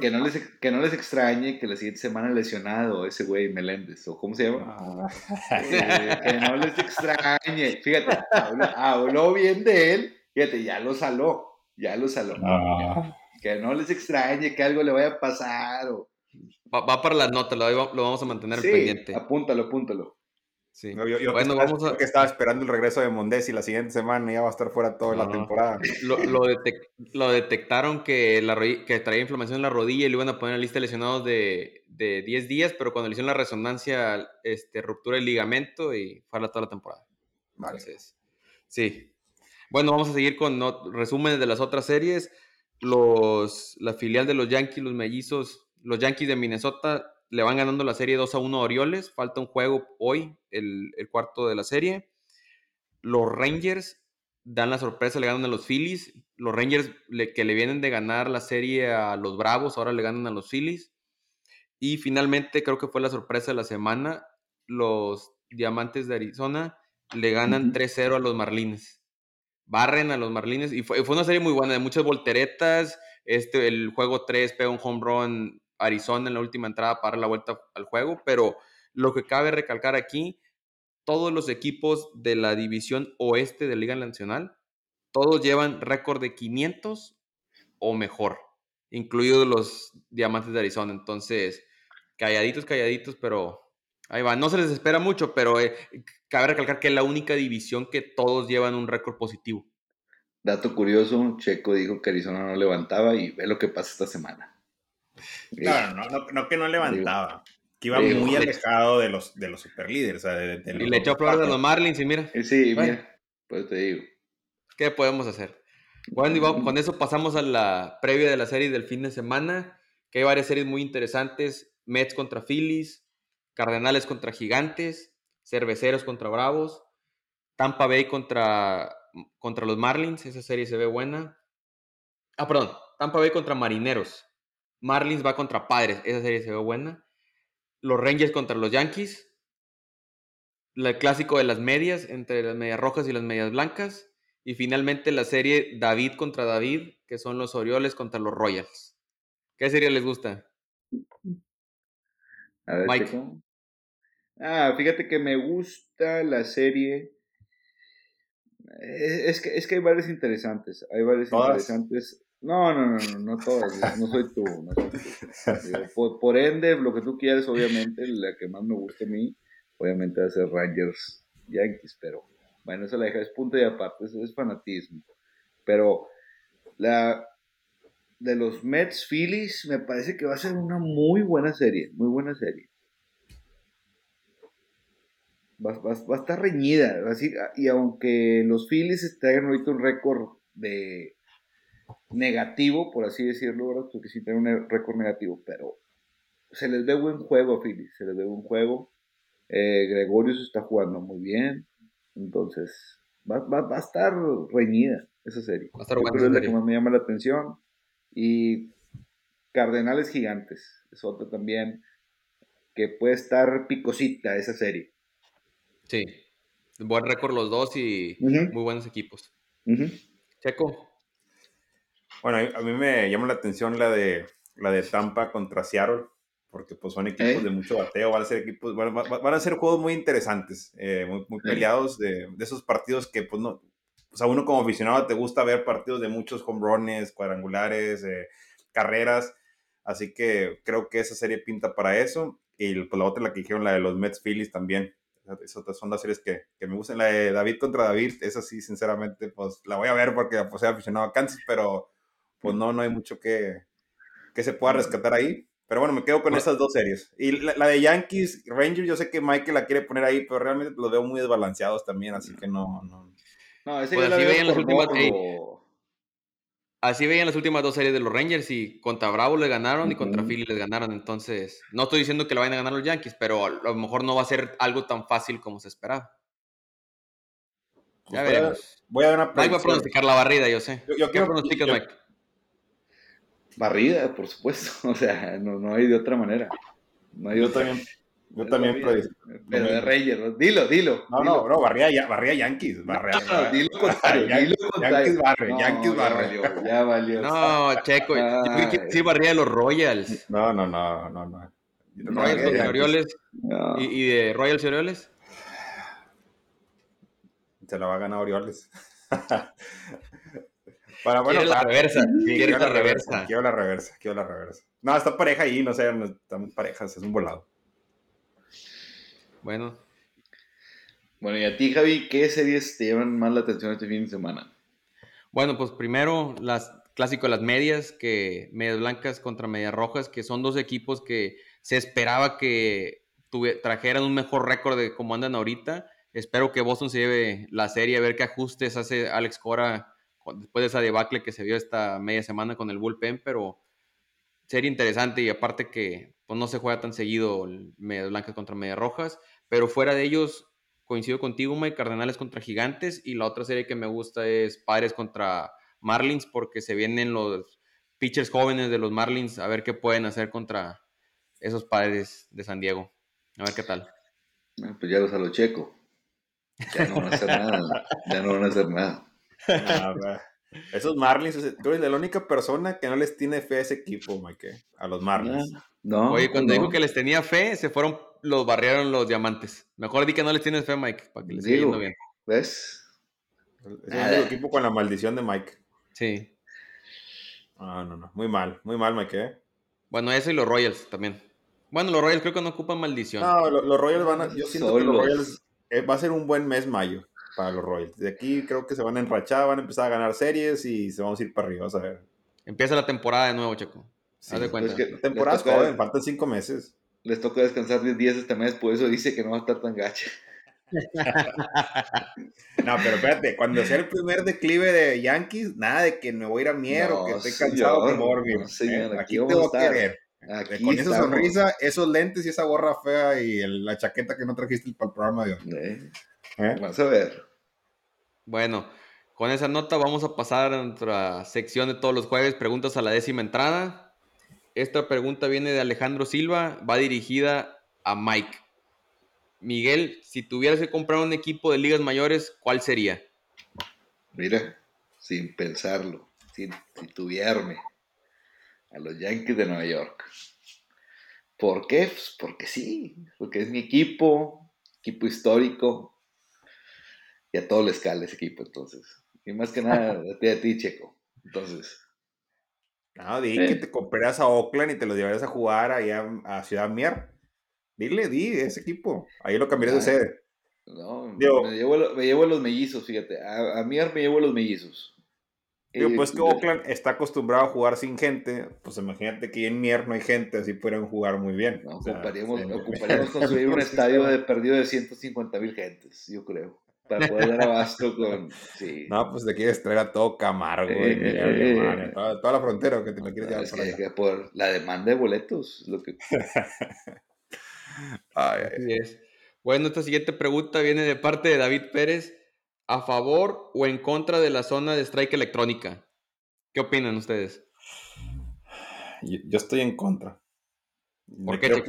Speaker 3: Que, no les, que no les extrañe que la siguiente semana lesionado ese güey Meléndez, o cómo se llama. Ah. Eh, que no les extrañe. Fíjate, habló, bien de él, fíjate, ya lo saló, ya lo saló. Ah. Que no les extrañe que algo le vaya a pasar. O...
Speaker 1: Va, para las notas, lo, lo, vamos a mantener pendiente.
Speaker 3: Apúntalo, apúntalo.
Speaker 2: Sí. yo, bueno, que vamos a... que estaba esperando el regreso de Mondes y la siguiente semana ya va a estar fuera toda la temporada. *laughs*
Speaker 1: Lo, lo, detectaron que, la que traía inflamación en la rodilla y le iban a poner en la lista de lesionados de, de 10 días, pero cuando le hicieron la resonancia, este, ruptura del ligamento y fue a toda la temporada. Vale. sí. Bueno, vamos a seguir con resúmenes de las otras series. Los, la filial de los Yankees, los mellizos, los Yankees de Minnesota le van ganando la serie 2 a 1 a Orioles. Falta un juego hoy, el, cuarto de la serie. Los Rangers dan la sorpresa, le ganan a los Phillies. Los Rangers que le vienen de ganar la serie a los Bravos, ahora le ganan a los Phillies. Y finalmente, creo que fue la sorpresa de la semana, los Diamantes de Arizona le ganan 3-0 a los Marlins. Barren a los Marlins y fue, fue, una serie muy buena, de muchas volteretas. Este, el juego 3 pega un home run Arizona en la última entrada para la vuelta al juego, pero lo que cabe recalcar aquí, todos los equipos de la división oeste de Liga Nacional todos llevan récord de 500 o mejor, incluidos los Diamantes de Arizona. Entonces, calladitos, calladitos, pero ahí va. No se les espera mucho, pero eh, cabe recalcar que es la única división que todos llevan un récord positivo.
Speaker 3: Dato curioso, Checo dijo que Arizona no levantaba y ve lo que pasa esta semana.
Speaker 2: Claro, no, no, que no levantaba. que iba muy alejado de los, de los superlíderes. y
Speaker 1: le echó flores a los Marlins y mira.
Speaker 3: Sí, mira, pues te digo.
Speaker 1: ¿Qué podemos hacer? Bueno, y con eso pasamos a la previa de la serie del fin de semana, que hay varias series muy interesantes. Mets contra Phillies, Cardenales contra Gigantes, Cerveceros contra Bravos, Tampa Bay contra, contra los Marlins, esa serie se ve buena. Ah, perdón, Tampa Bay contra Marineros. Marlins va contra Padres, esa serie se ve buena. Los Rangers contra los Yankees. El clásico de las medias, entre las medias rojas y las medias blancas. Y finalmente la serie David contra David, que son los Orioles contra los Royals. ¿Qué serie les gusta?
Speaker 3: A ver, Mike. Ah, fíjate que me gusta la serie. Eh, es que, es que hay varias interesantes. Hay varias interesantes. No, no, no, no, no todas. No soy tú. No *laughs* Por, por, ende, lo que tú quieres, obviamente, la que más me gusta a mí, obviamente va a ser Rangers Yankees, pero bueno, eso la deja, es punto y aparte, eso es fanatismo. Pero la de los Mets Phillies me parece que va a ser una muy buena serie, muy buena serie. Va, a estar reñida, así, y aunque los Phillies traigan ahorita un récord de negativo, por así decirlo, porque sí tienen un récord negativo, pero se les ve buen juego a Phillies, se les ve buen juego. Eh, Gregorio se está jugando muy bien. Entonces, va, va, a estar reñida esa serie. Va a estar buena. Es la que más me llama la atención. Y Cardenales Gigantes es otra también que puede estar picosita esa serie.
Speaker 1: Sí, buen récord los dos y muy buenos equipos. Checo.
Speaker 2: Bueno, a mí me llama la atención la de la de Tampa contra Seattle porque pues son equipos de mucho bateo, van a ser equipos, van, van a ser juegos muy interesantes, eh, muy, muy, peleados, de, de, esos partidos que pues no, o sea, uno como aficionado te gusta ver partidos de muchos home runs, cuadrangulares, eh, carreras, así que creo que esa serie pinta para eso, y pues, la otra, la que dijeron, la de los Mets Phillies también, esas son las series que, que, me gustan, la de David contra David, esa sí, sinceramente, pues la voy a ver porque pues, soy aficionado a Kansas, pero pues no, no hay mucho que, que se pueda rescatar ahí. Pero bueno, me quedo con esas dos series. Y la, de Yankees, Rangers, yo sé que Michael la quiere poner ahí, pero realmente los veo muy desbalanceados también, así que no. No, no ese
Speaker 1: pues así veían las últimas. así veían las últimas dos series de los Rangers y contra Bravo le ganaron y contra Philly les ganaron. Entonces, no estoy diciendo que lo vayan a ganar los Yankees, pero a lo mejor no va a ser algo tan fácil como se esperaba. Ya veremos. Voy a dar una Mike va a pronosticar la barrida, yo sé. Yo, ¿Qué pronosticas, Mike?
Speaker 3: Barrida, por supuesto. *laughs* O sea, no, no hay de otra manera. No hay
Speaker 2: yo también. *laughs* Yo también
Speaker 3: Pero de Reyes, dilo, dilo.
Speaker 2: No, no, bro, barría, barría Yankees. Barría, no, dilo contrario, *laughs* dilo
Speaker 1: Yankees barre, Yankees barre. Ya valió, No, Checo, sí barría de los Royals.
Speaker 2: No, no, no, no, no.
Speaker 1: Royals contra Orioles. ¿Y, ¿Y, de Royals y Orioles?
Speaker 2: Se la va a ganar Orioles.
Speaker 1: Para, bueno, la reversa. quiero la reversa.
Speaker 2: Quiero la reversa, quiero la reversa. No, está pareja ahí, no sé, no, están parejas, es un volado.
Speaker 1: Bueno.
Speaker 3: Bueno, y a ti, Javi, ¿qué series te llaman más la atención este fin de semana?
Speaker 1: Bueno, pues primero, las clásico de las medias, que medias blancas contra medias rojas, que son dos equipos que se esperaba que trajeran un mejor récord de cómo andan ahorita. Espero que Boston se lleve la serie, a ver qué ajustes hace Alex Cora después de esa debacle que se vio esta media semana con el bullpen, pero sería interesante y aparte que pues, no se juega tan seguido medias blancas contra medias rojas, pero fuera de ellos coincido contigo, Mike, Cardenales contra Gigantes y la otra serie que me gusta es Padres contra Marlins porque se vienen los pitchers jóvenes de los Marlins a ver qué pueden hacer contra esos Padres de San Diego. A ver qué tal.
Speaker 3: Pues ya los a lo checo. Ya no van a hacer nada. Ya no van a hacer nada.
Speaker 2: Esos Marlins, tú eres la única persona que no les tiene fe a ese equipo, Mike, a los Marlins.
Speaker 1: No, Oye, cuando dijo que les tenía fe, se fueron, los barrieron los diamantes. Mejor di que no les tienes fe, Mike, para que les siga yendo bien.
Speaker 3: ¿Ves?
Speaker 2: Es el equipo con la maldición de Mike.
Speaker 1: Sí.
Speaker 2: Ah, no, no. Muy mal, muy mal, Mike. ¿eh?
Speaker 1: Bueno, eso y los Royals también. Bueno, los Royals creo que no ocupan maldición.
Speaker 2: No, los, Royals van a. Yo siento que los Royals. Eh, va a ser un buen mes mayo para los Royals. De aquí creo que se van a enrachar, van a empezar a ganar series y se vamos a ir para arriba. Vamos a ver.
Speaker 1: Empieza la temporada de nuevo, Checo. Haz de cuenta.
Speaker 2: Es temporada joven, faltan cinco meses.
Speaker 3: Les toca descansar 10 días este mes, por eso dice que no va a estar tan gacha. *laughs*
Speaker 2: no, pero espérate, cuando sea el primer declive de Yankees, nada de que me voy a ir a mier o que estoy cansado de Morgan. ¿eh? aquí, te voy a querer. Con esa sonrisa, esos lentes y esa gorra fea y la chaqueta que no trajiste para el programa de hoy.
Speaker 3: Eh, ¿Eh? Vamos a ver.
Speaker 1: Bueno, con esa nota vamos a pasar a nuestra sección de todos los jueves, preguntas a la décima entrada. Esta pregunta viene de Alejandro Silva, va dirigida a Mike. Miguel, si tuvieras que comprar un equipo de ligas mayores, ¿cuál sería?
Speaker 3: Mira, sin pensarlo, sin titubearme, a los Yankees de Nueva York. ¿Por qué? Pues porque sí, porque es mi equipo, equipo histórico, y a todos les cala ese equipo, entonces. Y más que nada, *laughs* a ti, a ti, Checo. Entonces.
Speaker 2: No, di que te compraras a Oakland y te lo llevarías a jugar allá a Ciudad Mier. Dile, di, ese equipo. Ahí lo cambiaría de sede.
Speaker 3: No, me, llevo, me, llevo, a los mellizos, fíjate. A, a Mier me llevo a los mellizos.
Speaker 2: Digo, pues que Oakland está acostumbrado a jugar sin gente, pues imagínate que en Mier no hay gente, así pueden jugar muy bien.
Speaker 3: No, ocuparíamos, *laughs* construir un estadio de perdido de 150 mil gentes, yo creo, para poder dar abasto con... Sí.
Speaker 2: No, pues te quieres traer a todo Camargo, eh, toda, la frontera que te lo quieres llevar
Speaker 3: es que, por la demanda de boletos, lo que... *laughs*
Speaker 1: ay, Bueno, esta siguiente pregunta viene de parte de David Pérez a favor o en contra de la zona de strike electrónica. ¿Qué opinan ustedes?
Speaker 2: Yo, estoy en contra.
Speaker 1: ¿Por qué,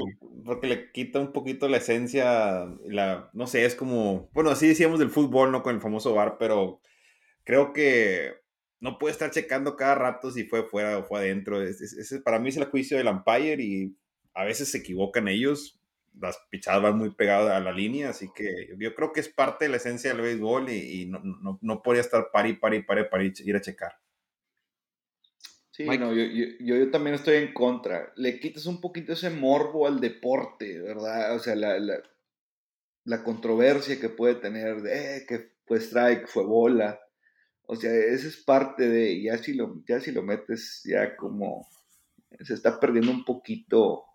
Speaker 2: Porque le quita un poquito la esencia, la, no sé, es como, bueno, así decíamos del fútbol, ¿no? Con el famoso bar, pero creo que no puede estar checando cada rato si fue fuera o fue adentro. para mí es el juicio del umpire y a veces se equivocan ellos las pichadas van muy pegadas a la línea, así que yo creo que es parte de la esencia del béisbol y, no, no, no, podría estar pari, pari, pari, para ir a checar.
Speaker 3: Sí, no, yo, yo, yo, también estoy en contra. Le quitas un poquito ese morbo al deporte, ¿verdad? O sea, la, la, la controversia que puede tener de eh, que fue strike, fue bola. O sea, esa es parte de, ya si lo, ya si lo metes, ya como se está perdiendo un poquito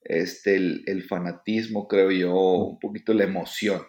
Speaker 3: este, el, fanatismo, creo yo, un poquito la emoción.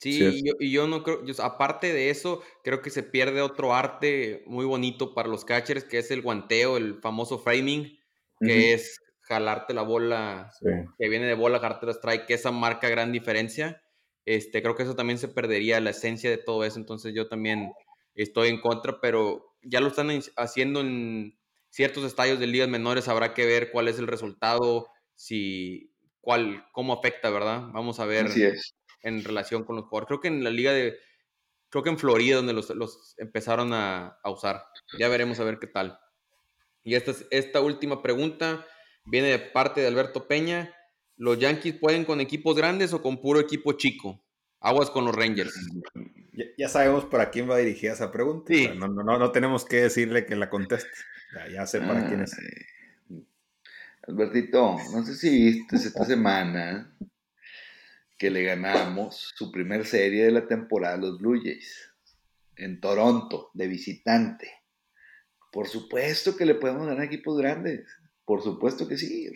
Speaker 1: Sí, y, yo, no creo, aparte de eso, creo que se pierde otro arte muy bonito para los catchers, que es el guanteo, el famoso framing, que es jalarte la bola, que viene de bola, jalarte strike, que esa marca gran diferencia. Este, creo que eso también se perdería la esencia de todo eso, entonces yo también estoy en contra, pero ya lo están haciendo en ciertos estadios de ligas menores habrá que ver cuál es el resultado, si, cuál, cómo afecta, ¿verdad? Vamos a ver en relación con los jugadores. Creo que en la liga de, creo que en Florida donde los, los empezaron a, a, usar. Ya veremos a ver qué tal. Y esta, esta última pregunta viene de parte de Alberto Peña. ¿Los Yankees pueden con equipos grandes o con puro equipo chico? Aguas con los Rangers.
Speaker 2: Ya, sabemos para quién va dirigida esa pregunta. no, no, no, tenemos que decirle que la conteste. Ya, sé para quién es.
Speaker 3: Albertito, no sé si viste esta semana que le ganamos su primer serie de la temporada a los Blue Jays en Toronto, de visitante. Por supuesto que le podemos ganar equipos grandes. Por supuesto que sí.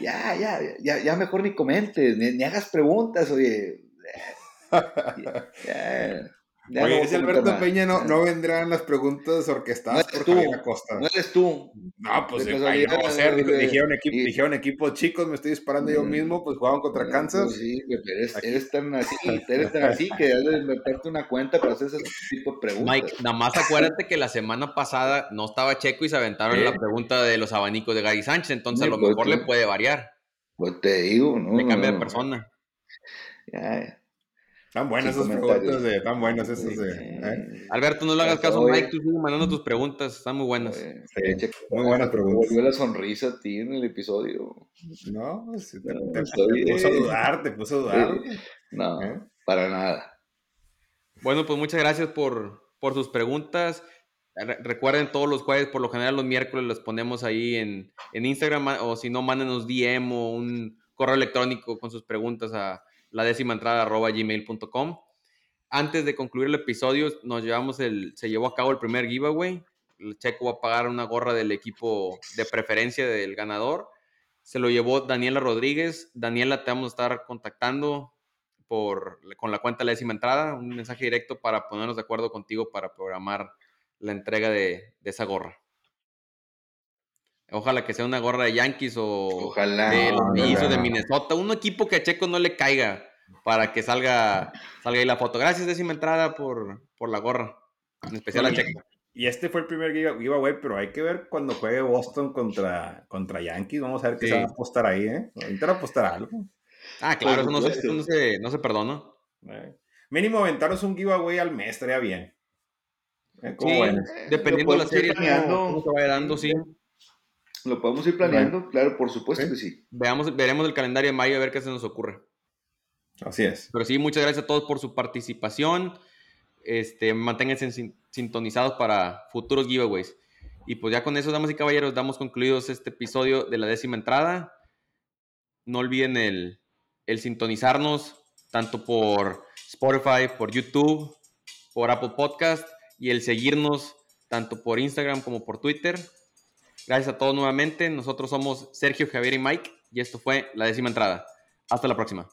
Speaker 3: ya, ya, ya, ya mejor ni comentes, ni, hagas preguntas, oye. *laughs*
Speaker 2: ya. Oye, ese Alberto Peña no, no vendrán las preguntas orquestadas
Speaker 3: por tú, Javier Acosta. No eres tú.
Speaker 2: No, pues no va a ser. Dijeron, equipo, dijeron equipos chicos, me estoy disparando yo mm. mismo, pues jugaban contra pues Kansas.
Speaker 3: sí, eres, eres, tan así, *laughs* eres tan así que debes meterte una cuenta para hacer ese tipo de preguntas.
Speaker 1: Mike, nada más acuérdate que la semana pasada no estaba Checo y se aventaron la pregunta de los abanicos de Gary Sánchez, entonces a lo pues mejor le puede variar.
Speaker 3: Pues te digo, ¿no?
Speaker 1: Le cambia de persona.
Speaker 3: Ya,
Speaker 2: Tan buenas esas preguntas de, tan buenas esas de. ¿eh?
Speaker 1: Alberto, no le hagas caso a Mike, tú sigue mandando tus preguntas, están muy buenas.
Speaker 2: Sí, muy buenas preguntas.
Speaker 3: Volvió la sonrisa a ti en el episodio.
Speaker 2: No, te, te, puso a dudar, te puso a dudar.
Speaker 3: No, ¿Eh? para nada.
Speaker 1: Bueno, pues muchas gracias por, por sus preguntas. Recuerden todos los jueves, por lo general los miércoles los ponemos ahí en, en Instagram o si no, mándenos DM o un correo electrónico con sus preguntas a la décima entrada arroba gmail.com. Antes de concluir el episodio, nos llevamos el, se llevó a cabo el primer giveaway. El Checo va a pagar una gorra del equipo de preferencia del ganador. Se lo llevó Daniela Rodríguez. Daniela, te vamos a estar contactando por, con la cuenta de la décima entrada, un mensaje directo para ponernos de acuerdo contigo para programar la entrega de, esa gorra. Ojalá que sea una gorra de Yankees o
Speaker 3: Ojalá.
Speaker 1: de los de Minnesota, un equipo que a Checo no le caiga para que salga, salga ahí la foto. Gracias, décima entrada, por, por la gorra, en especial a Checo.
Speaker 2: Y este fue el primer giveaway, pero hay que ver cuando juegue Boston contra, contra Yankees. Vamos a ver qué se va a apostar ahí, ¿eh? Intentar apostar algo.
Speaker 1: Ah, claro, eso no se, no, se, perdona.
Speaker 2: Eh, mínimo aventaros un giveaway al mes, estaría bien.
Speaker 1: Eh, sí, dependiendo de la serie, cómo se vaya dando, sí.
Speaker 3: Lo podemos ir planeando, claro, por supuesto que sí.
Speaker 1: Veamos, veremos el calendario de mayo a ver qué se nos ocurre.
Speaker 2: Así es.
Speaker 1: Pero sí, muchas gracias a todos por su participación. Este, manténganse sintonizados para futuros giveaways. Y pues ya con eso, damas y caballeros, damos concluidos este episodio de la décima entrada. No olviden el, el sintonizarnos tanto por Spotify, por YouTube, por Apple Podcast y el seguirnos tanto por Instagram como por Twitter. Gracias a todos nuevamente. Nosotros somos Sergio, Javier y Mike y esto fue la décima entrada. Hasta la próxima.